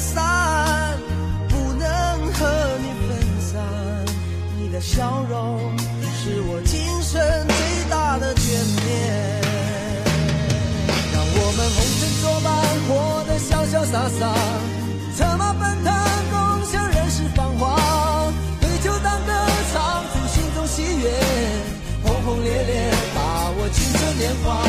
散，不能和你分散。你的笑容是我今生最大的眷恋。让我们红尘作伴，活得潇潇洒洒，策马奔腾，共享人世繁华，对酒当歌，唱出心中。喜悦轰轰烈烈，把握青春年华，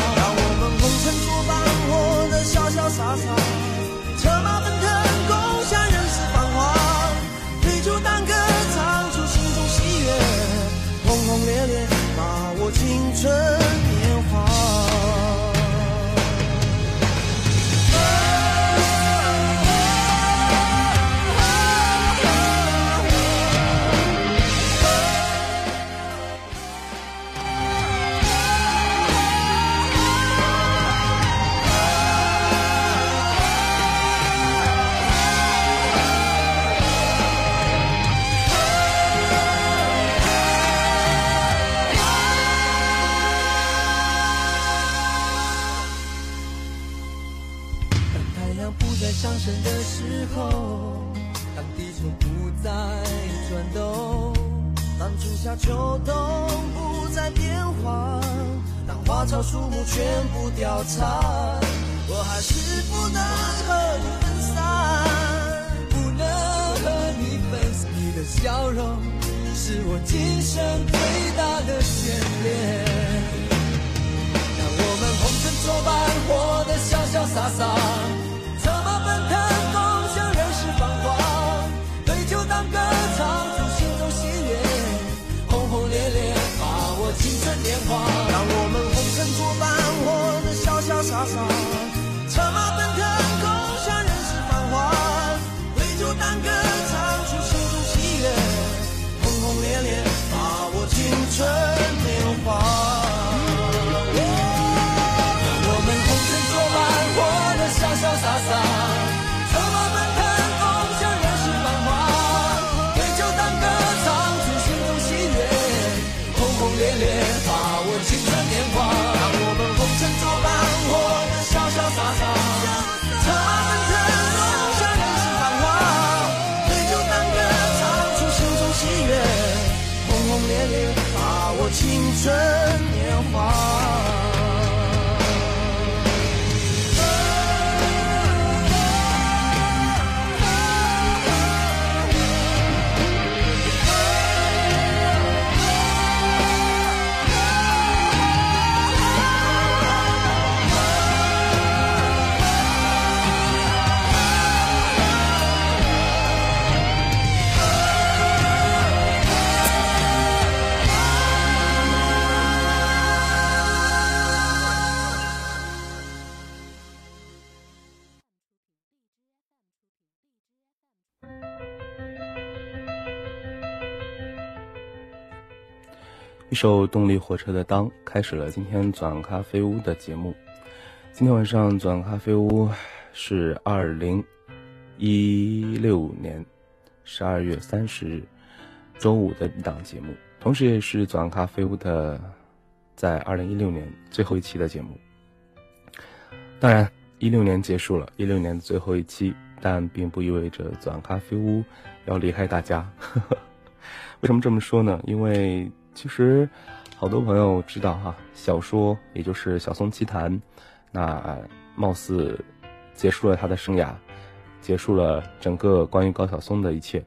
受动力火车的《当》开始了今天转咖啡屋的节目。今天晚上转咖啡屋是二零一六年十二月三十日周五的一档节目，同时也是转咖啡屋的在二零一六年最后一期的节目。当然，一六年结束了，一六年的最后一期，但并不意味着转咖啡屋要离开大家。为什么这么说呢？因为其实，好多朋友知道哈，小说也就是《小松奇谈》，那貌似结束了他的生涯，结束了整个关于高晓松的一切，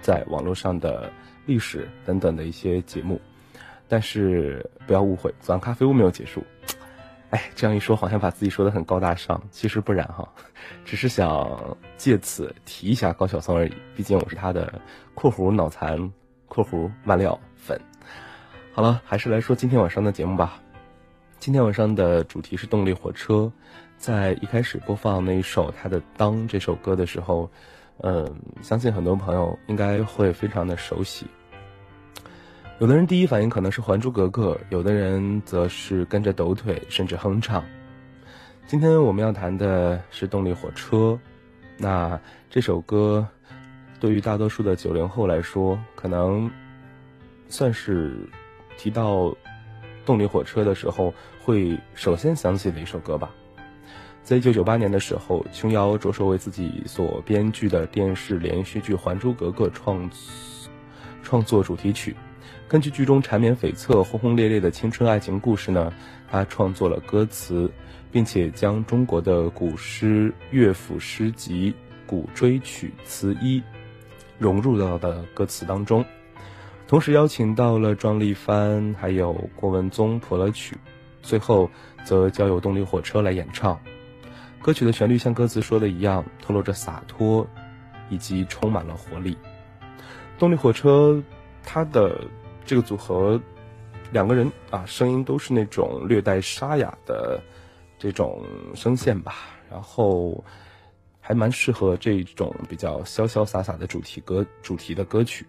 在网络上的历史等等的一些节目。但是不要误会，早上咖啡屋没有结束。哎，这样一说，好像把自己说的很高大上，其实不然哈，只是想借此提一下高晓松而已。毕竟我是他的（括弧脑残）。括弧慢料粉，好了，还是来说今天晚上的节目吧。今天晚上的主题是动力火车，在一开始播放那一首他的《当》这首歌的时候，嗯，相信很多朋友应该会非常的熟悉。有的人第一反应可能是《还珠格格》，有的人则是跟着抖腿，甚至哼唱。今天我们要谈的是动力火车，那这首歌。对于大多数的九零后来说，可能算是提到动力火车的时候，会首先想起的一首歌吧。在一九九八年的时候，琼瑶着手为自己所编剧的电视连续剧《还珠格格》创创作主题曲。根据剧中缠绵悱恻、轰轰烈烈的青春爱情故事呢，他创作了歌词，并且将中国的古诗、乐府诗集、古锥曲词一。融入到的歌词当中，同时邀请到了庄丽帆还有郭文宗谱了曲，最后则交由动力火车来演唱。歌曲的旋律像歌词说的一样，透露着洒脱，以及充满了活力。动力火车，它的这个组合，两个人啊，声音都是那种略带沙哑的这种声线吧，然后。还蛮适合这种比较潇潇洒洒的主题歌主题的歌曲。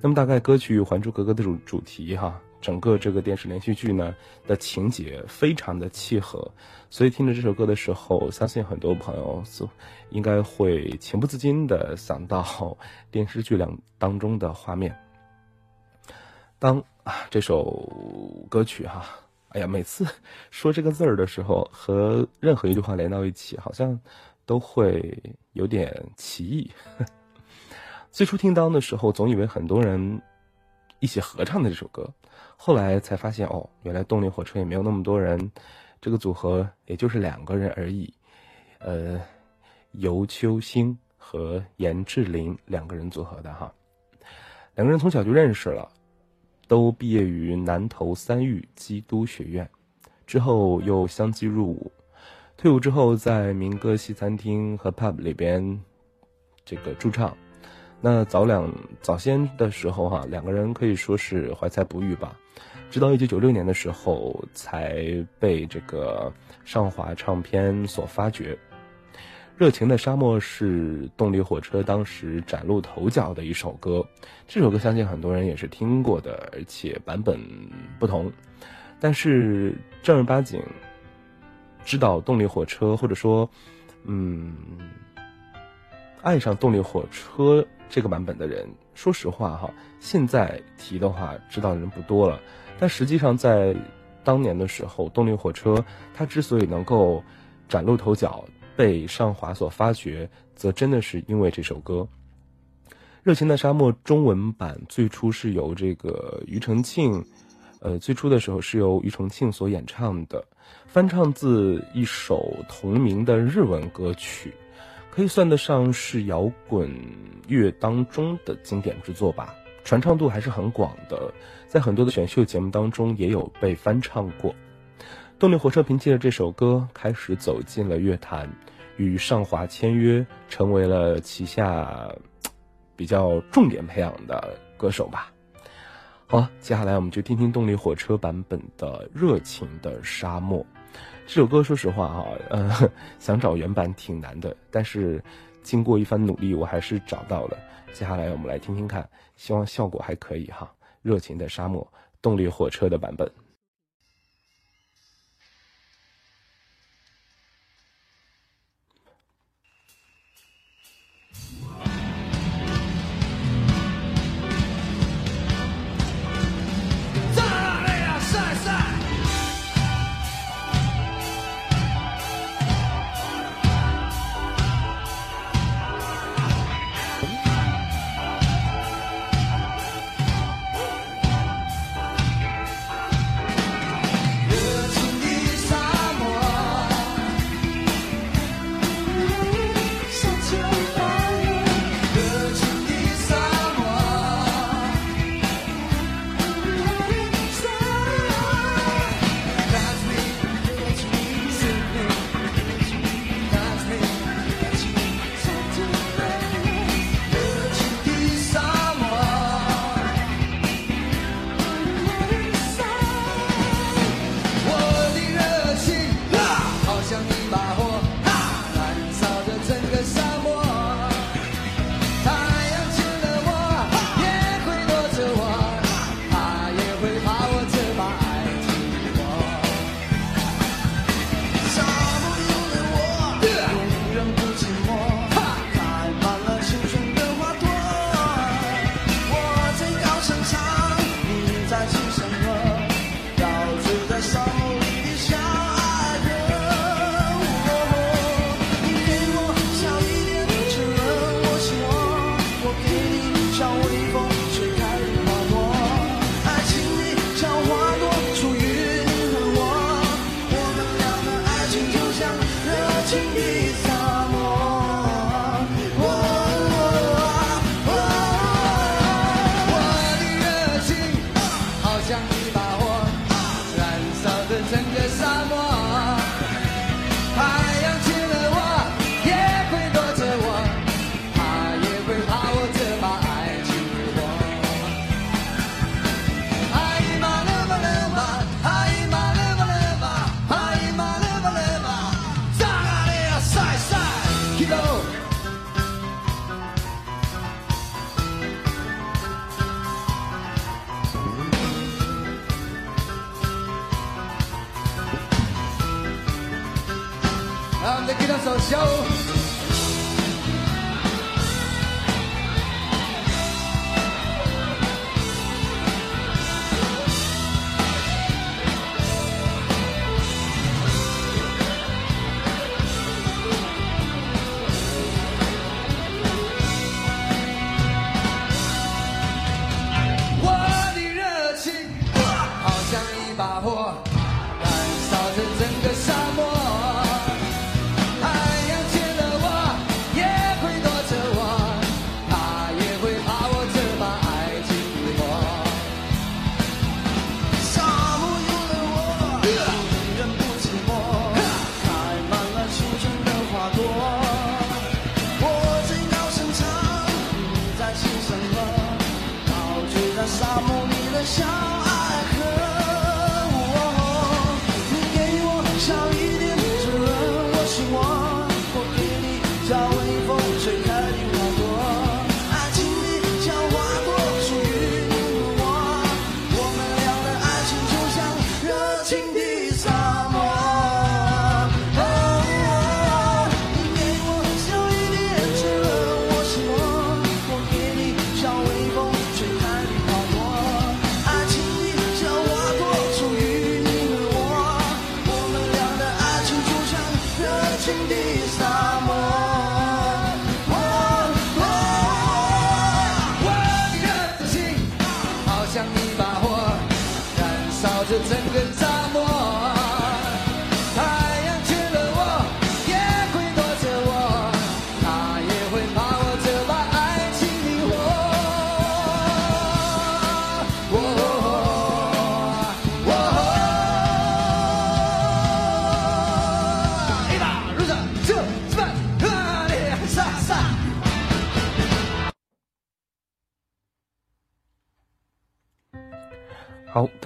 那么大概歌曲《还珠格格》的主主题哈，整个这个电视连续剧呢的情节非常的契合，所以听着这首歌的时候，相信很多朋友是应该会情不自禁的想到 电视剧两当中的画面。当啊这首歌曲哈，哎呀，每次 说这个字儿的时候，和任何一句话连到一起，好像。都会有点奇异。最初听到的时候，总以为很多人一起合唱的这首歌，后来才发现哦，原来动力火车也没有那么多人，这个组合也就是两个人而已。呃，尤秋兴和严志林两个人组合的哈。两个人从小就认识了，都毕业于南投三育基督学院，之后又相继入伍。退伍之后，在民歌西餐厅和 pub 里边这个驻唱。那早两早先的时候哈，两个人可以说是怀才不遇吧。直到一九九六年的时候，才被这个上华唱片所发掘。热情的沙漠是动力火车当时崭露头角的一首歌，这首歌相信很多人也是听过的，而且版本不同。但是正儿八经知道动力火车，或者说，嗯，爱上动力火车这个版本的人，说实话哈，现在提的话，知道的人不多了。但实际上在当年的时候，动力火车它之所以能够崭露头角。被上华所发掘，则真的是因为这首歌《热情的沙漠》中文版最初是由这个庾澄庆，呃，最初的时候是由庾澄庆所演唱的，翻唱自一首同名的日文歌曲，可以算得上是摇滚乐当中的经典之作吧，传唱度还是很广的，在很多的选秀节目当中也有被翻唱过。动力火车凭借着这首歌开始走进了乐坛，与上华签约，成为了旗下比较重点培养的歌手吧。好，接下来我们就听听动力火车版本的《热情的沙漠》这首歌。说实话哈，呃，想找原版挺难的，但是经过一番努力，我还是找到了。接下来我们来听听看，希望效果还可以哈。《热情的沙漠》动力火车的版本。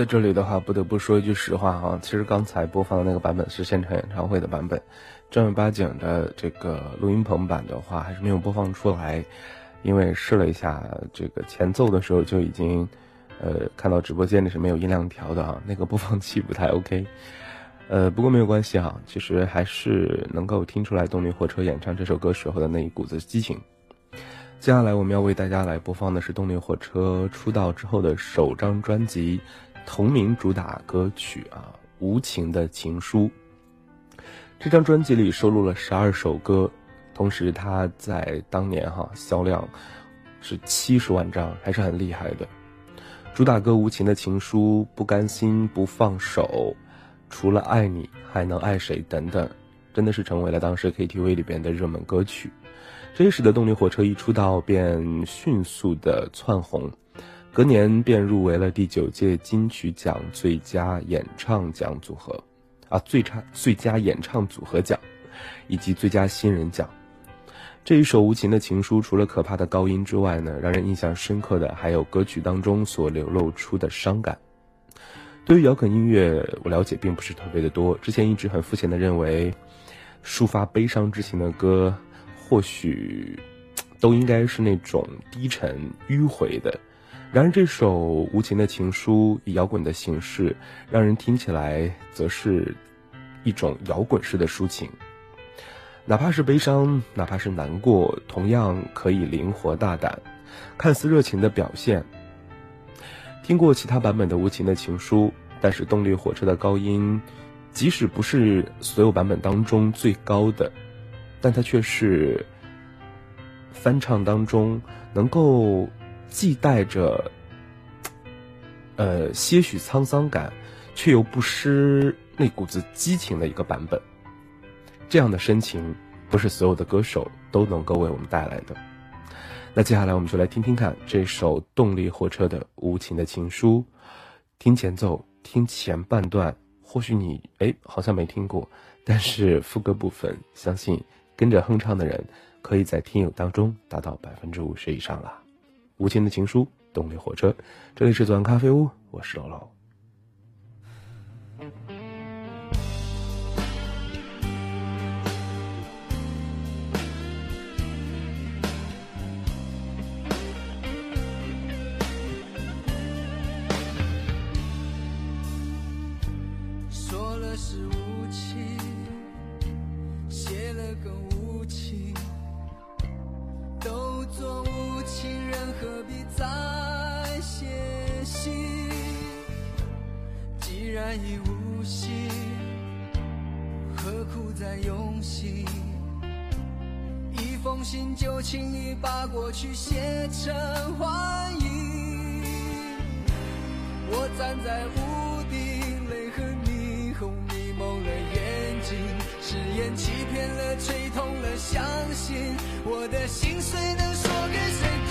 这里的话，不得不说一句实话哈，其实刚才播放的那个版本是现场演唱会的版本，正儿八经的这个录音棚版的话，还是没有播放出来，因为试了一下这个前奏的时候就已经，呃，看到直播间里是没有音量调的啊，那个播放器不太 OK，呃，不过没有关系哈，其实还是能够听出来动力火车演唱这首歌时候的那一股子激情。接下来我们要为大家来播放的是动力火车出道之后的首张专辑同名主打歌曲啊，《无情的情书》。这张专辑里收录了十二首歌，同时它在当年哈销量是七十万张，还是很厉害的。主打歌《无情的情书》，不甘心不放手，除了爱你还能爱谁等等，真的是成为了当时 KTV 里边的热门歌曲。这也使得动力火车一出道便迅速的窜红，隔年便入围了第九届金曲奖最佳演唱奖组合，啊，最差最佳演唱组合奖，以及最佳新人奖。这一首无情的情书，除了可怕的高音之外呢，让人印象深刻的还有歌曲当中所流露出的伤感。对于摇滚音乐，我了解并不是特别的多，之前一直很肤浅的认为，抒发悲伤之情的歌。或许都应该是那种低沉迂回的，然而这首无情的情书以摇滚的形式，让人听起来则是一种摇滚式的抒情。哪怕是悲伤，哪怕是难过，同样可以灵活大胆。看似热情的表现。听过其他版本的无情的情书，但是动力火车的高音，即使不是所有版本当中最高的。但它却是翻唱当中能够既带着呃些许沧桑感，却又不失那股子激情的一个版本。这样的深情，不是所有的歌手都能够为我们带来的。那接下来我们就来听听看这首动力火车的《无情的情书》，听前奏，听前半段，或许你哎好像没听过，但是副歌部分，相信。跟着哼唱的人，可以在听友当中达到百分之五十以上了。无情的情书，动力火车，这里是左岸咖啡屋，我是老老。何必再写信既然已无心何苦再用心？一封信就轻易把过去写成幻影我站在屋顶泪和霓虹迷蒙了眼睛誓言欺骗了吹痛了相信。我的心碎能说给谁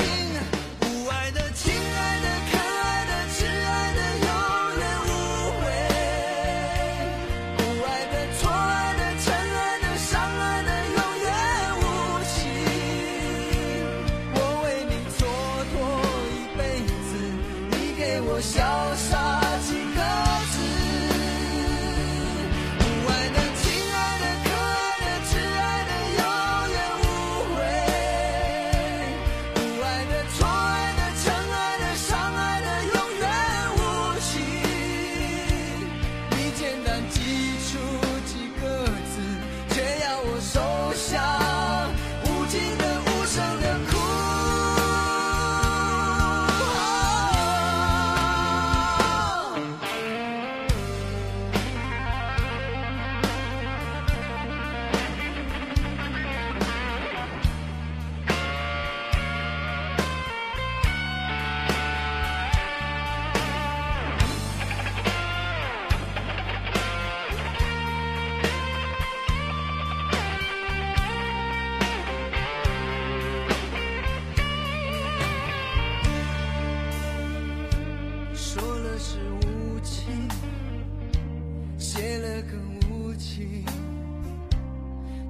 写了更无情，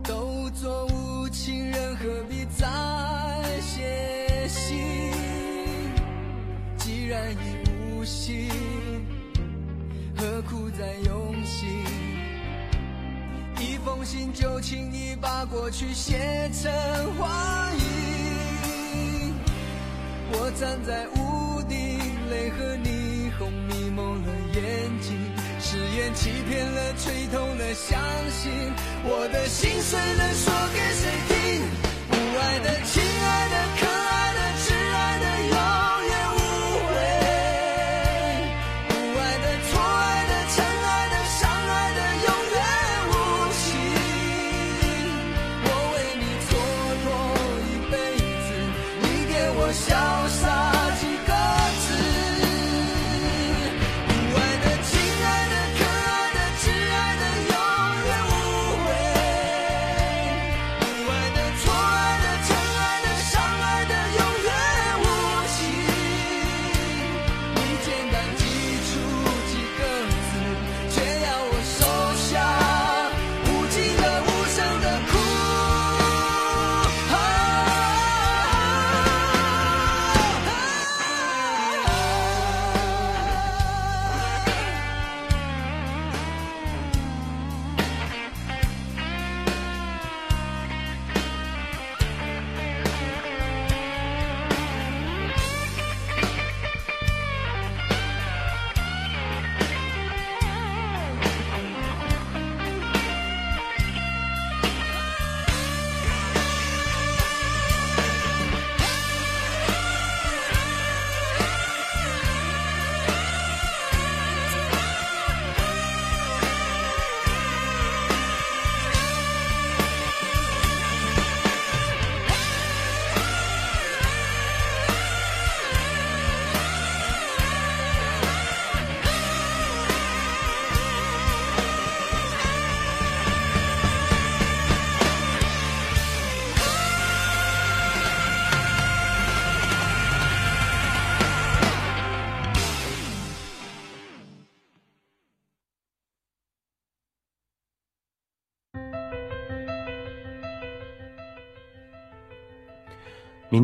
都做无情人，何必再写信？既然已无心，何苦再用心。一封信就轻易把过去写成话语。我站在屋顶，泪和霓虹迷蒙了眼睛。欺骗了，吹痛了，相信我的心碎了，说给谁听？不爱的，亲爱的，可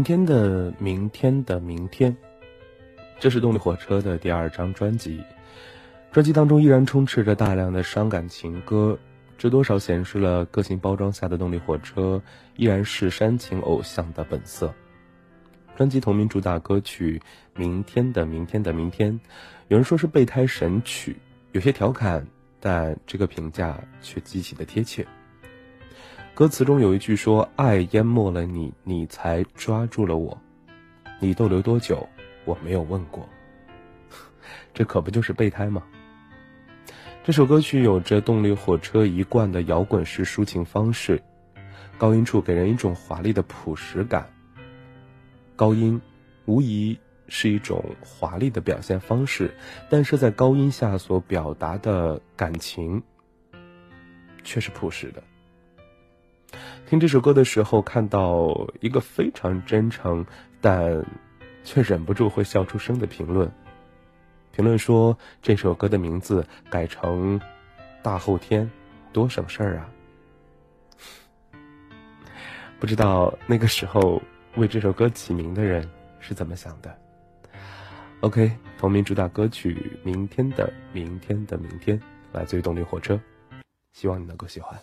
天的明天的明天，这是动力火车的第二张专辑。专辑当中依然充斥着大量的伤感情歌，这多少显示了个性包装下的动力火车依然是煽情偶像的本色。专辑同名主打歌曲《明天的明天的明天》，有人说是备胎神曲，有些调侃，但这个评价却极其的贴切。歌词中有一句说：“爱淹没了你，你才抓住了我。你逗留多久，我没有问过。” 这可不就是备胎吗？这首歌曲有着动力火车一贯的摇滚式抒情方式，高音处给人一种华丽的朴实感。高音无疑是一种华丽的表现方式，但是在高音下所表达的感情却是朴实的。听这首歌的时候，看到一个非常真诚，但却忍不住会笑出声的评论。评论说这首歌的名字改成“大后天”，多省事儿啊！不知道那个时候为这首歌起名的人是怎么想的。OK，同名主打歌曲《明天的明天的明天》来自于动力火车，希望你能够喜欢。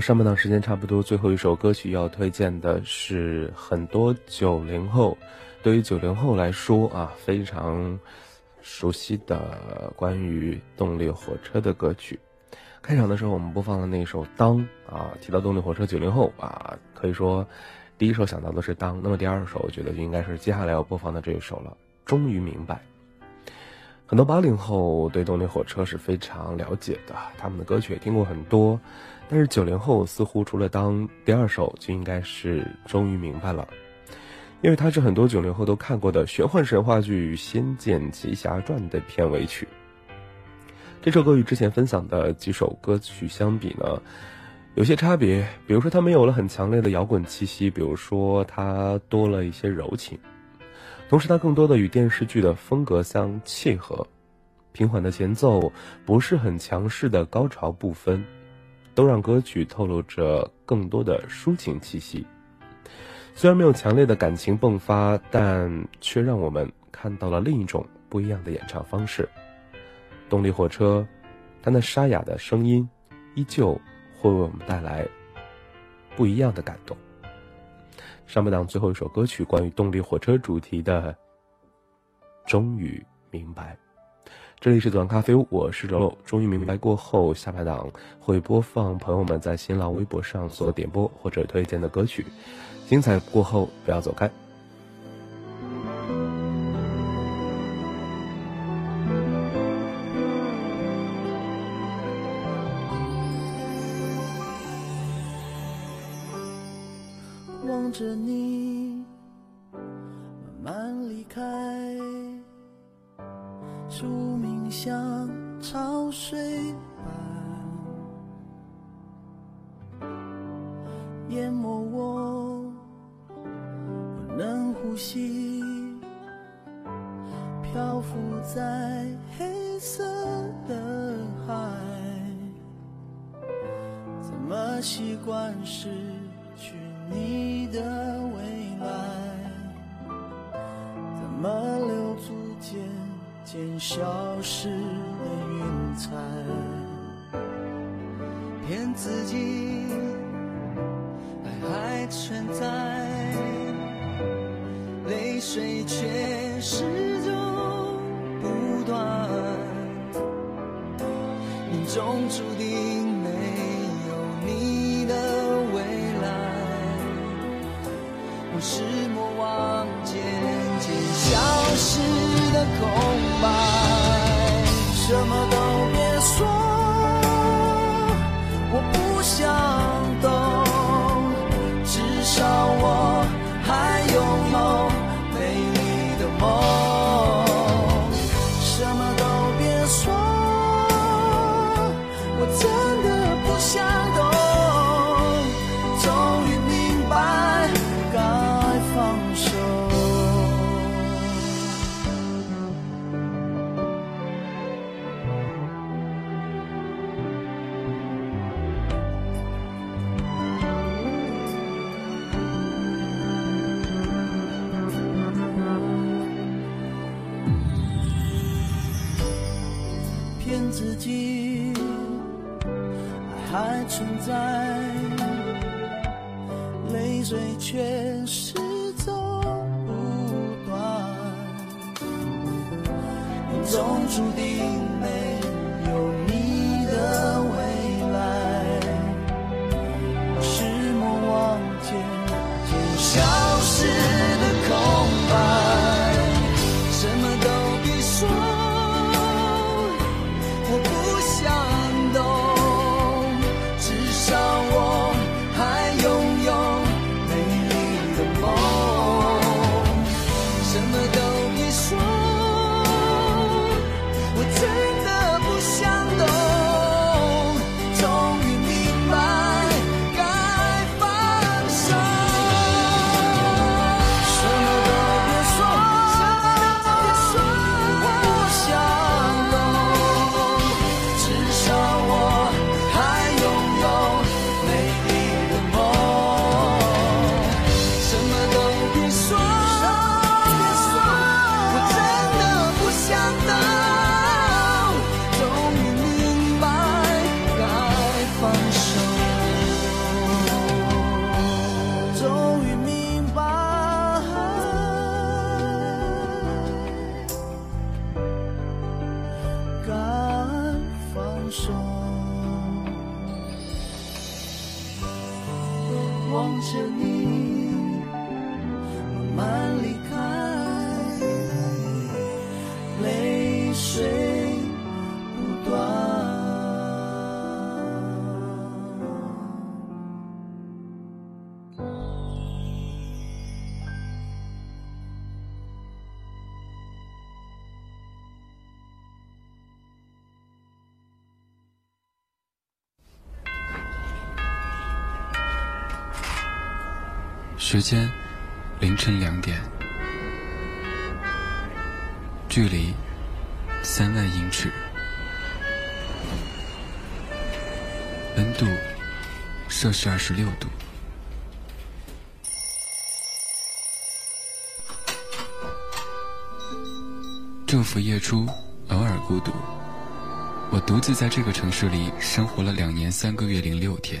上半档时间差不多，最后一首歌曲要推荐的是很多九零后，对于九零后来说啊，非常熟悉的关于动力火车的歌曲。开场的时候我们播放了那首《当》啊，提到动力火车，九零后啊，可以说第一首想到的是《当》，那么第二首我觉得就应该是接下来要播放的这一首了，《终于明白》。很多八零后对动力火车是非常了解的，他们的歌曲也听过很多。但是九零后似乎除了当第二首，就应该是终于明白了，因为它是很多九零后都看过的玄幻神话剧《仙剑奇侠传》的片尾曲。这首歌与之前分享的几首歌曲相比呢，有些差别。比如说，它没有了很强烈的摇滚气息；比如说，它多了一些柔情。同时，它更多的与电视剧的风格相契合，平缓的前奏，不是很强势的高潮部分，都让歌曲透露着更多的抒情气息。虽然没有强烈的感情迸发，但却让我们看到了另一种不一样的演唱方式。动力火车，它那沙哑的声音，依旧会为我们带来不一样的感动。上半档最后一首歌曲，关于动力火车主题的，终于明白。这里是短咖啡屋，我是柔柔。终于明白过后，下排档会播放朋友们在新浪微博上所点播或者推荐的歌曲。精彩过后，不要走开。是魔王，渐渐消失的空白，什么都时间凌晨两点，距离三万英尺，温度摄氏二十六度。昼伏夜出，偶尔孤独。我独自在这个城市里生活了两年三个月零六天。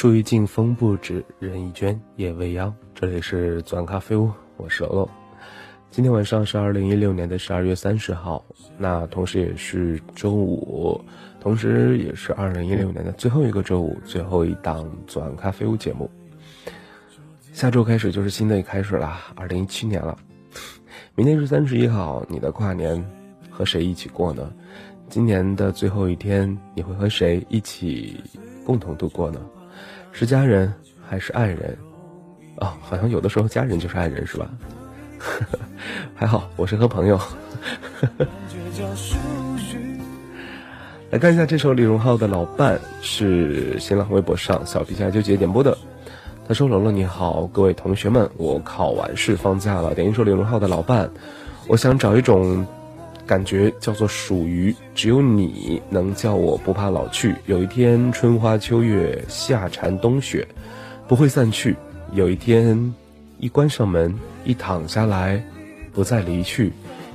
树欲静，风不止，人已倦，夜未央。这里是钻咖啡屋，我是楼楼。今天晚上是二零一六年的十二月三十号，那同时也是周五，同时也是二零一六年的最后一个周五，最后一档左岸咖啡屋节目。下周开始就是新的一开始了，二零一七年了。明天是三十一号，你的跨年和谁一起过呢？今年的最后一天，你会和谁一起共同度过呢？是家人还是爱人？哦，好像有的时候家人就是爱人，是吧？还好，我是和朋友。来看一下这首李荣浩的老伴，是新浪微博上小皮下纠结点播的。他说：“龙龙你好，各位同学们，我考完试放假了，点一首李荣浩的老伴。我想找一种感觉，叫做属于只有你能叫我不怕老去。有一天春花秋月，夏蝉冬雪，不会散去。有一天。”一关上门，一躺下来，不再离去。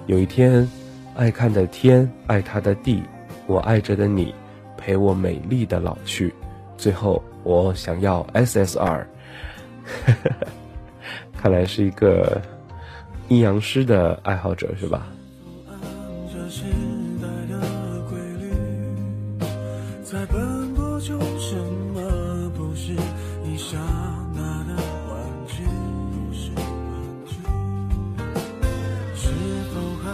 有一天，爱看的天，爱他的地，我爱着的你，陪我美丽的老去。最后，我想要 SSR。看来是一个阴阳师的爱好者，是吧？在奔波中，什么不是一刹那的幻觉？是否还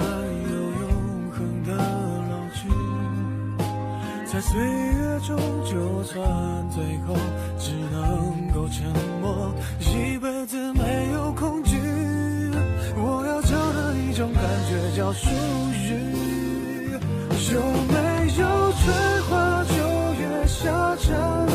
有永恒的老去？在岁月中，就算最后只能够沉默，一辈子没有恐惧。我要找的一种感觉，叫属于。有没有？夏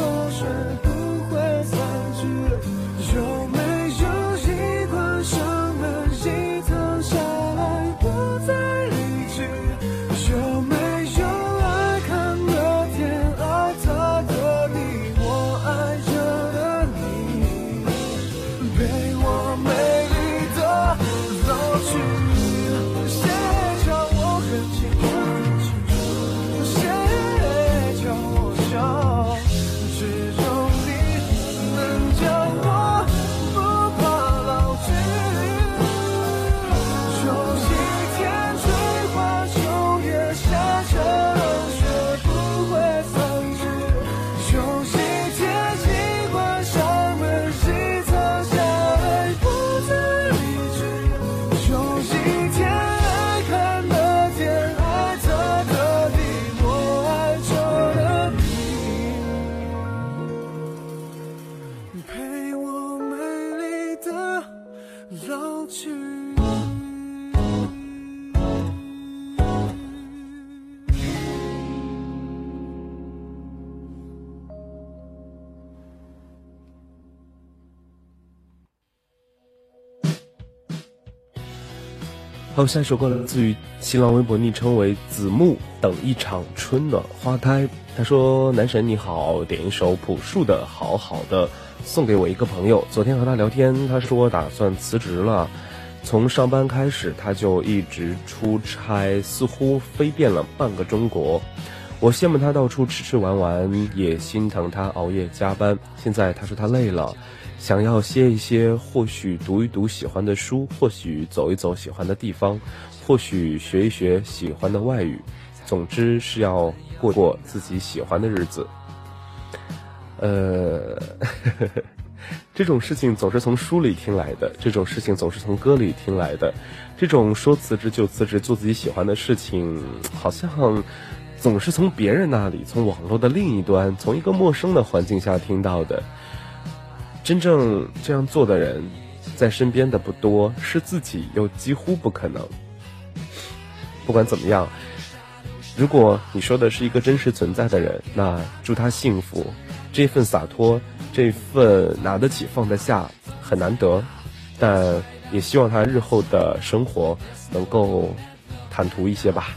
好下一首歌来自于新浪微博昵称为子木等一场春暖花开他说男神你好点一首朴树的好好的送给我一个朋友。昨天和他聊天，他说打算辞职了，从上班开始他就一直出差，似乎飞遍了半个中国。我羡慕他到处吃吃玩玩，也心疼他熬夜加班。现在他说他累了。”想要歇一歇，或许读一读喜欢的书，或许走一走喜欢的地方，或许学一学喜欢的外语，总之是要过过自己喜欢的日子。呃，这种事情总是从书里听来的，这种事情总是从歌里听来的，这种说辞职就辞职做自己喜欢的事情，好像总是从别人那里，从网络的另一端，从一个陌生的环境下听到的。真正这样做的人，在身边的不多，是自己又几乎不可能。不管怎么样，如果你说的是一个真实存在的人，那祝他幸福。这份洒脱，这份拿得起放得下，很难得，但也希望他日后的生活能够坦途一些吧。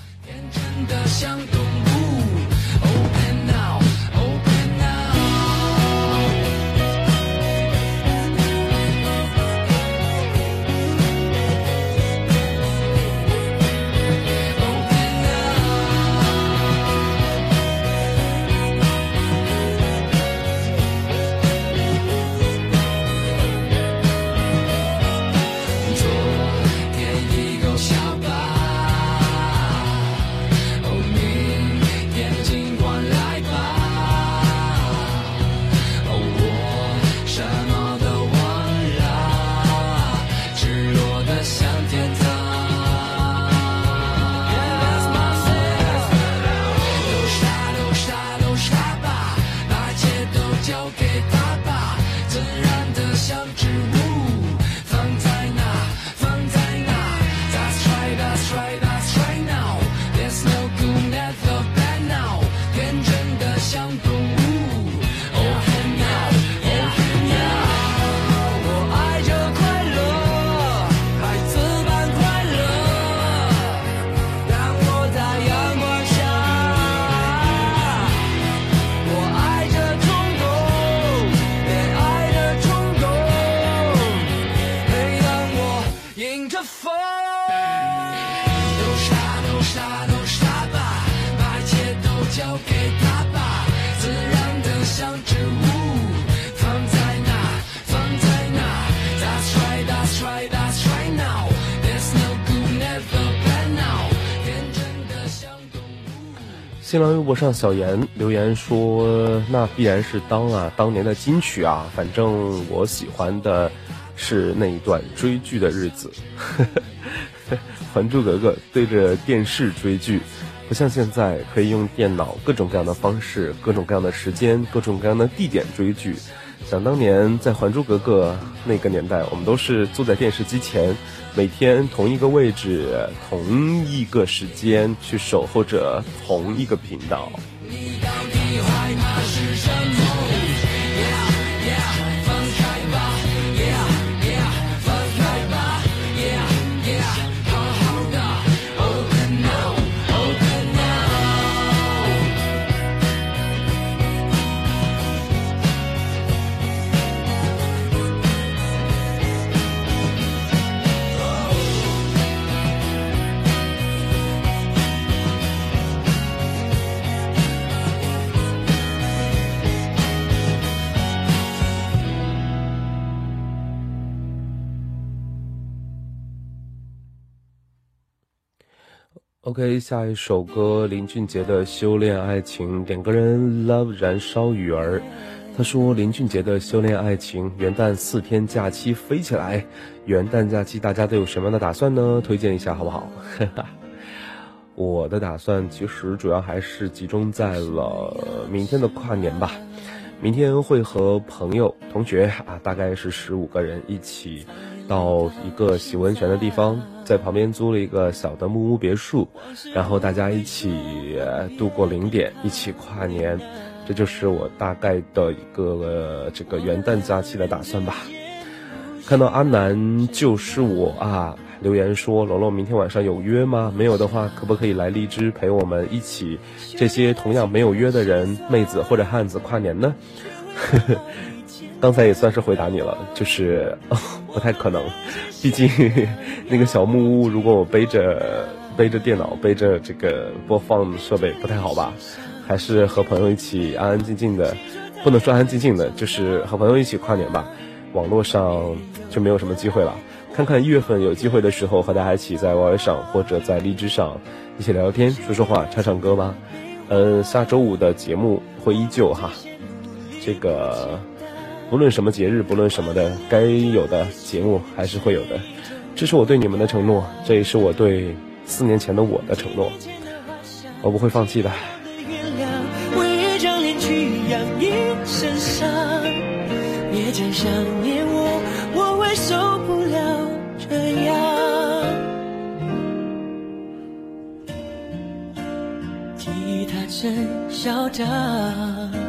新浪微博上小严留言说：“那必然是当啊，当年的金曲啊，反正我喜欢的是那一段追剧的日子，《还珠格格》对着电视追剧，不像现在可以用电脑各种各样的方式、各种各样的时间、各种各样的地点追剧。想当年在《还珠格格》那个年代，我们都是坐在电视机前。”每天同一个位置，同一个时间去守候着同一个频道。你到底害怕是什么 OK，下一首歌林俊杰的《修炼爱情》，点歌人 Love 燃烧雨儿，他说林俊杰的《修炼爱情》，元旦四天假期飞起来，元旦假期大家都有什么样的打算呢？推荐一下好不好？我的打算其实主要还是集中在了明天的跨年吧，明天会和朋友、同学啊，大概是十五个人一起。到一个洗温泉的地方，在旁边租了一个小的木屋别墅，然后大家一起度过零点，一起跨年，这就是我大概的一个这个元旦假期的打算吧。看到阿南就是我啊，留言说：“龙龙明天晚上有约吗？没有的话，可不可以来荔枝陪我们一起这些同样没有约的人，妹子或者汉子跨年呢？” 刚才也算是回答你了，就是 不太可能，毕竟那个小木屋，如果我背着背着电脑背着这个播放设备不太好吧？还是和朋友一起安安静静的，不能说安安静静的，就是和朋友一起跨年吧。网络上就没有什么机会了，看看一月份有机会的时候和大家一起在 Y Y 上或者在荔枝上一起聊聊天、说说话、唱唱歌吧。嗯，下周五的节目会依旧哈，这个。不论什么节日，不论什么的，该有的节目还是会有的。这是我对你们的承诺，这也是我对四年前的我的承诺。我不会放弃的。别再想念我，我会受不了这样。吉他真嚣张。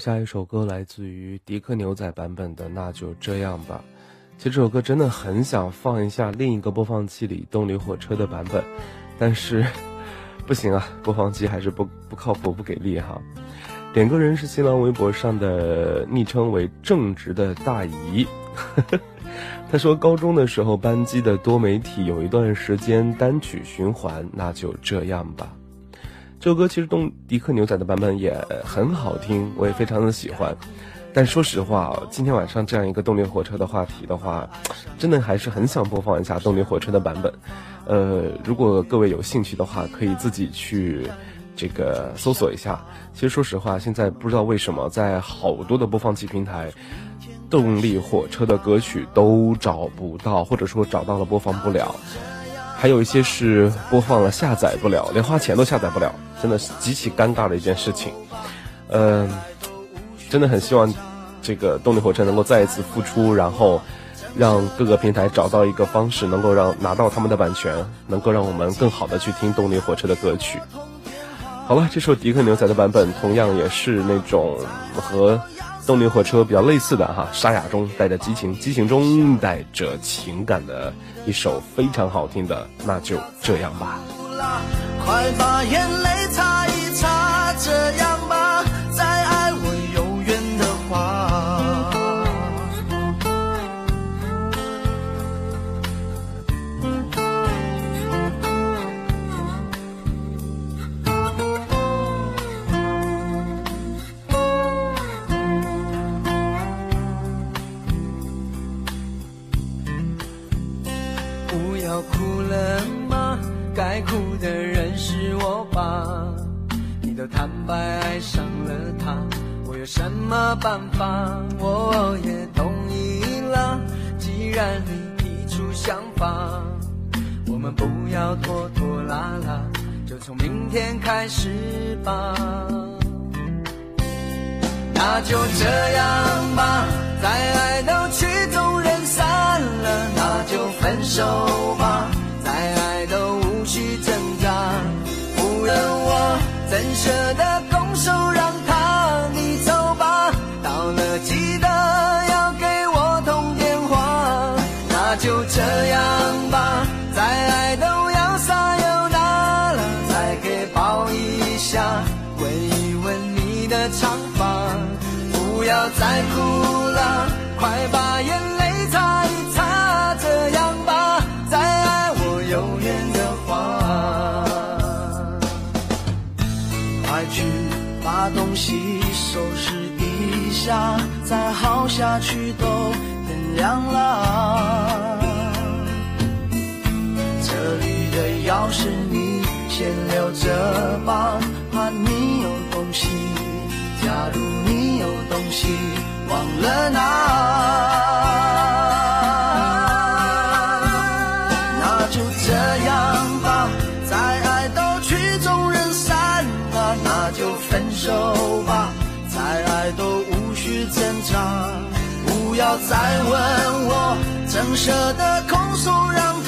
下一首歌来自于迪克牛仔版本的，那就这样吧。其实这首歌真的很想放一下另一个播放器里动力火车的版本，但是 不行啊，播放器还是不不靠谱，不给力哈。点歌人是新浪微博上的昵称为正直的大姨，他说高中的时候班级的多媒体有一段时间单曲循环，那就这样吧。这首歌其实动迪克牛仔的版本也很好听，我也非常的喜欢。但说实话，今天晚上这样一个动力火车的话题的话，真的还是很想播放一下动力火车的版本。呃，如果各位有兴趣的话，可以自己去这个搜索一下。其实说实话，现在不知道为什么在好多的播放器平台，动力火车的歌曲都找不到，或者说找到了播放不了。还有一些是播放了下载不了，连花钱都下载不了，真的是极其尴尬的一件事情。嗯，真的很希望这个动力火车能够再一次复出，然后让各个平台找到一个方式，能够让拿到他们的版权，能够让我们更好的去听动力火车的歌曲。好了，这首迪克牛仔的版本同样也是那种和。动力火车比较类似的哈，沙哑中带着激情，激情中带着情感的一首非常好听的，那就这样吧。快把眼泪擦一擦，这样白爱上了他，我有什么办法我也同意了。既然你提出想法，我们不要拖拖拉拉，就从明天开始吧。那就这样吧，再爱都曲终人散了，那就分手下，再耗下去都天亮了。这里的钥匙你先留着吧，怕你有东西。假如你有东西忘了拿，要再问我，怎舍得空诉让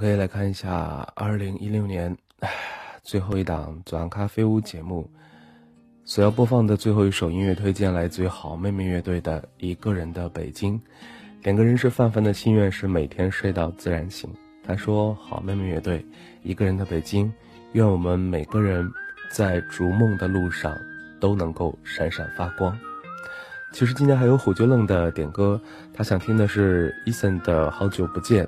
OK，来看一下二零一六年最后一档左岸咖啡屋节目所要播放的最后一首音乐推荐，来自于好妹妹乐队的《一个人的北京》。两个人是范范的心愿是每天睡到自然醒。他说：“好妹妹乐队，《一个人的北京》，愿我们每个人在逐梦的路上都能够闪闪发光。”其实今天还有虎就愣的点歌，他想听的是 Eason 的《好久不见》。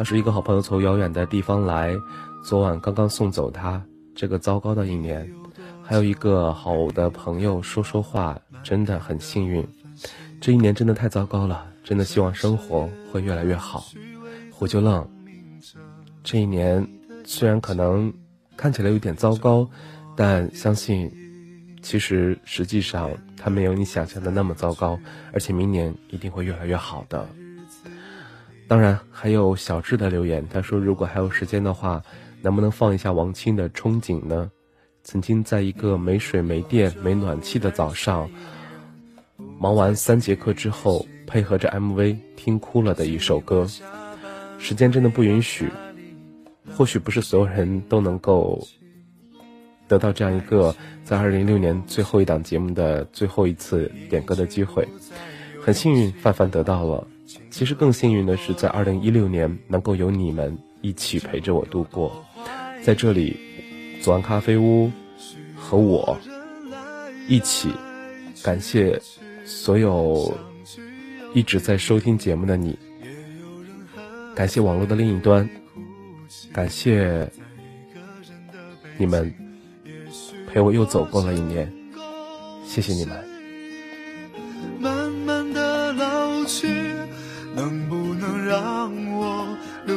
他是一个好朋友从遥远的地方来，昨晚刚刚送走他。这个糟糕的一年，还有一个好的朋友说说话，真的很幸运。这一年真的太糟糕了，真的希望生活会越来越好。胡就愣，这一年虽然可能看起来有点糟糕，但相信其实实际上它没有你想象的那么糟糕，而且明年一定会越来越好的。当然，还有小智的留言，他说：“如果还有时间的话，能不能放一下王青的《憧憬》呢？曾经在一个没水、没电、没暖气的早上，忙完三节课之后，配合着 MV 听哭了的一首歌。时间真的不允许，或许不是所有人都能够得到这样一个在二零一六年最后一档节目的最后一次点歌的机会，很幸运范范得到了。其实更幸运的是，在二零一六年能够有你们一起陪着我度过。在这里，左岸咖啡屋和我一起感谢所有一直在收听节目的你，感谢网络的另一端，感谢你们陪我又走过了一年，谢谢你们。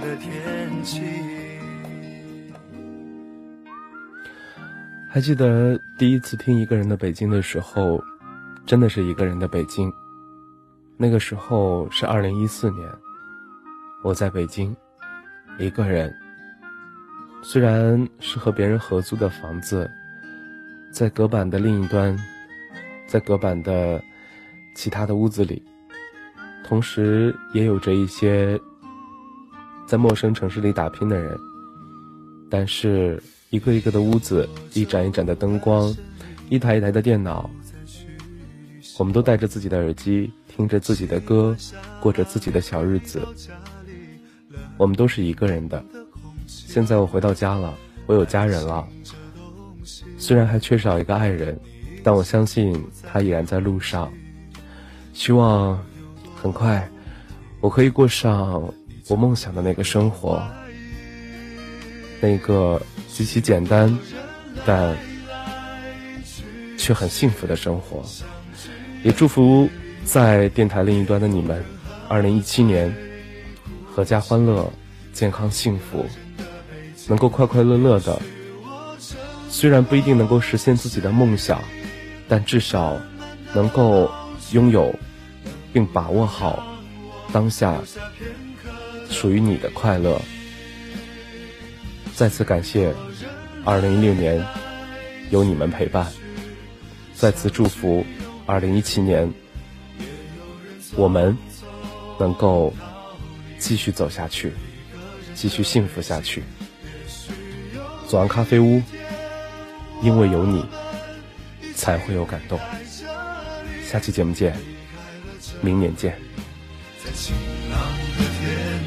的天气。还记得第一次听一个人的北京的时候，真的是一个人的北京。那个时候是二零一四年，我在北京，一个人。虽然是和别人合租的房子，在隔板的另一端，在隔板的其他的屋子里，同时也有着一些在陌生城市里打拼的人，但是一个一个的屋子，一盏一盏的灯光，一台一台的电脑，我们都带着自己的耳机，听着自己的歌，过着自己的小日子。我们都是一个人的。现在我回到家了，我有家人了。虽然还缺少一个爱人，但我相信他已然在路上。希望很快，我可以过上我梦想的那个生活，那个极其简单，但却很幸福的生活。也祝福在电台另一端的你们，二零一七年阖家欢乐，健康幸福。能够快快乐乐的，虽然不一定能够实现自己的梦想，但至少能够拥有并把握好当下属于你的快乐。再次感谢二零一六年有你们陪伴，再次祝福二零一七年我们能够继续走下去，继续幸福下去。左岸咖啡屋，因为有你，才会有感动。下期节目见，明年见。在晴朗的天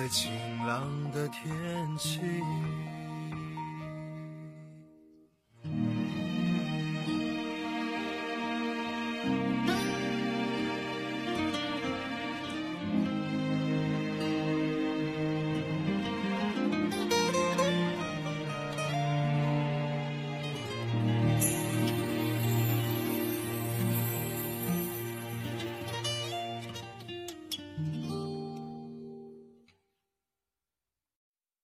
在晴朗的天气。